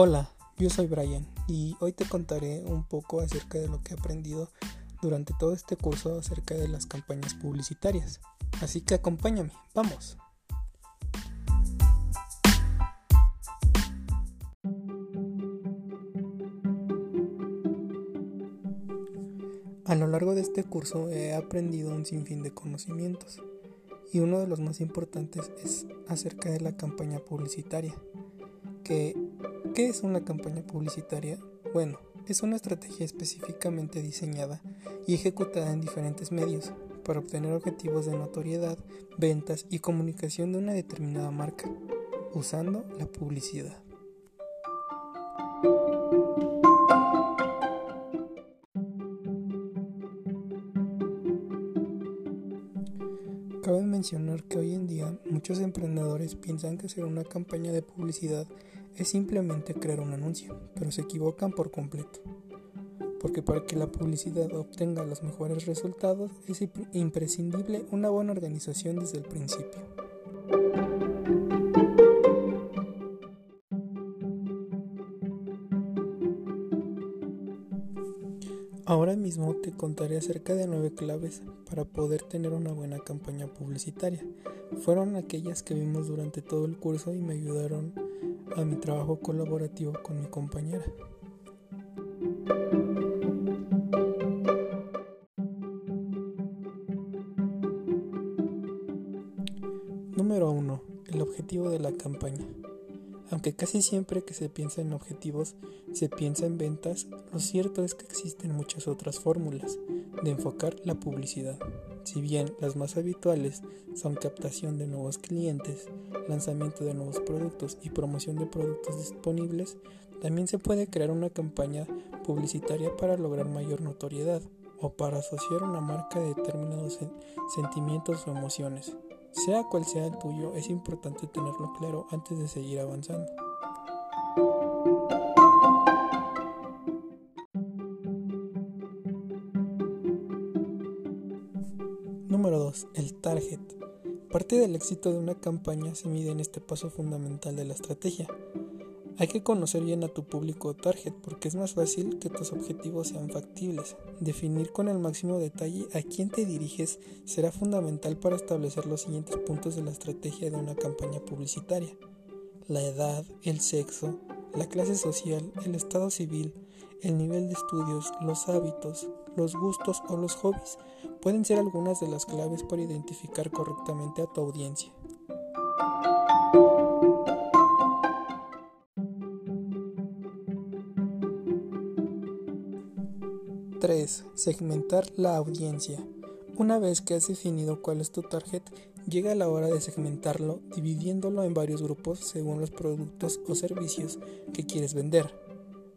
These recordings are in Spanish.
Hola, yo soy Brian y hoy te contaré un poco acerca de lo que he aprendido durante todo este curso acerca de las campañas publicitarias. Así que acompáñame, vamos. A lo largo de este curso he aprendido un sinfín de conocimientos y uno de los más importantes es acerca de la campaña publicitaria. ¿Qué es una campaña publicitaria? Bueno, es una estrategia específicamente diseñada y ejecutada en diferentes medios para obtener objetivos de notoriedad, ventas y comunicación de una determinada marca, usando la publicidad. Cabe mencionar que hoy en día muchos emprendedores piensan que hacer una campaña de publicidad es simplemente crear un anuncio, pero se equivocan por completo. Porque para que la publicidad obtenga los mejores resultados es imprescindible una buena organización desde el principio. Ahora mismo te contaré acerca de nueve claves para poder tener una buena campaña publicitaria. Fueron aquellas que vimos durante todo el curso y me ayudaron a mi trabajo colaborativo con mi compañera. Número 1. El objetivo de la campaña. Aunque casi siempre que se piensa en objetivos se piensa en ventas, lo cierto es que existen muchas otras fórmulas de enfocar la publicidad. Si bien las más habituales son captación de nuevos clientes, lanzamiento de nuevos productos y promoción de productos disponibles, también se puede crear una campaña publicitaria para lograr mayor notoriedad o para asociar una marca de determinados sentimientos o emociones. Sea cual sea el tuyo, es importante tenerlo claro antes de seguir avanzando. Número 2. El target. Parte del éxito de una campaña se mide en este paso fundamental de la estrategia. Hay que conocer bien a tu público target porque es más fácil que tus objetivos sean factibles. Definir con el máximo detalle a quién te diriges será fundamental para establecer los siguientes puntos de la estrategia de una campaña publicitaria. La edad, el sexo, la clase social, el estado civil, el nivel de estudios, los hábitos, los gustos o los hobbies pueden ser algunas de las claves para identificar correctamente a tu audiencia. 3. Segmentar la audiencia. Una vez que has definido cuál es tu target, llega la hora de segmentarlo dividiéndolo en varios grupos según los productos o servicios que quieres vender.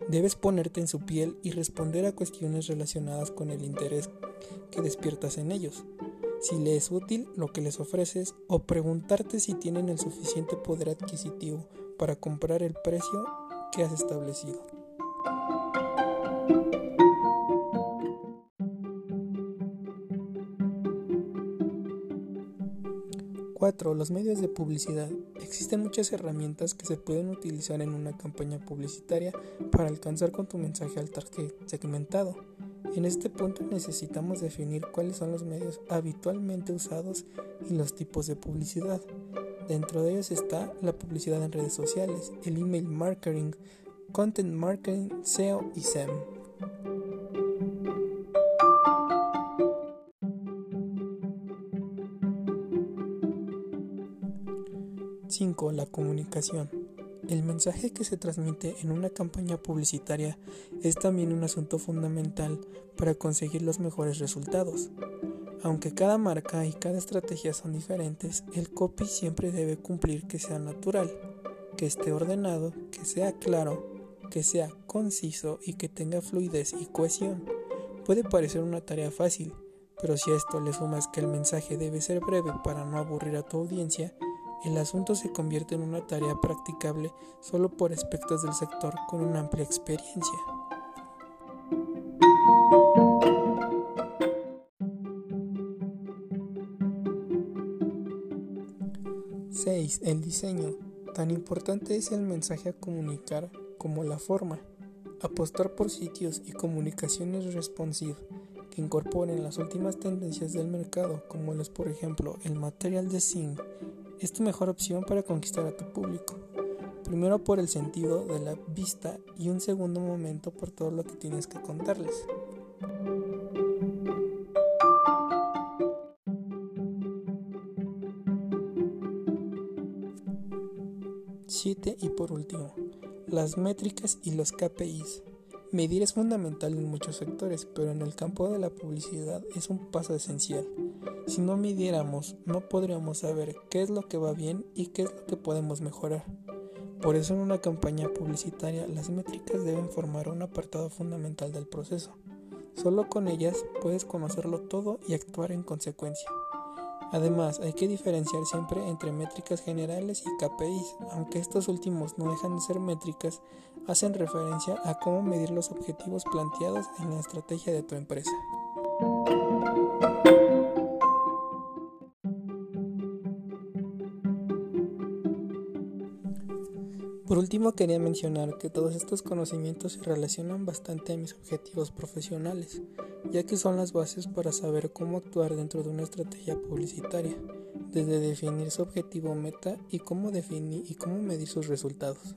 Debes ponerte en su piel y responder a cuestiones relacionadas con el interés que despiertas en ellos, si le es útil lo que les ofreces o preguntarte si tienen el suficiente poder adquisitivo para comprar el precio que has establecido. 4. Los medios de publicidad. Existen muchas herramientas que se pueden utilizar en una campaña publicitaria para alcanzar con tu mensaje al target segmentado. En este punto necesitamos definir cuáles son los medios habitualmente usados y los tipos de publicidad. Dentro de ellos está la publicidad en redes sociales, el email marketing, content marketing, SEO y SEM. 5. La comunicación. El mensaje que se transmite en una campaña publicitaria es también un asunto fundamental para conseguir los mejores resultados. Aunque cada marca y cada estrategia son diferentes, el copy siempre debe cumplir que sea natural, que esté ordenado, que sea claro, que sea conciso y que tenga fluidez y cohesión. Puede parecer una tarea fácil, pero si a esto le sumas que el mensaje debe ser breve para no aburrir a tu audiencia, el asunto se convierte en una tarea practicable solo por aspectos del sector con una amplia experiencia. ¡6! El diseño. Tan importante es el mensaje a comunicar como la forma. Apostar por sitios y comunicaciones responsive que incorporen las últimas tendencias del mercado, como los por ejemplo el material design, es tu mejor opción para conquistar a tu público. Primero por el sentido de la vista y un segundo momento por todo lo que tienes que contarles. 7 y por último, las métricas y los KPIs. Medir es fundamental en muchos sectores, pero en el campo de la publicidad es un paso esencial. Si no midiéramos, no podríamos saber qué es lo que va bien y qué es lo que podemos mejorar. Por eso en una campaña publicitaria las métricas deben formar un apartado fundamental del proceso. Solo con ellas puedes conocerlo todo y actuar en consecuencia. Además, hay que diferenciar siempre entre métricas generales y KPIs, aunque estos últimos no dejan de ser métricas, hacen referencia a cómo medir los objetivos planteados en la estrategia de tu empresa. Por último, quería mencionar que todos estos conocimientos se relacionan bastante a mis objetivos profesionales, ya que son las bases para saber cómo actuar dentro de una estrategia publicitaria, desde definir su objetivo meta y cómo definir y cómo medir sus resultados.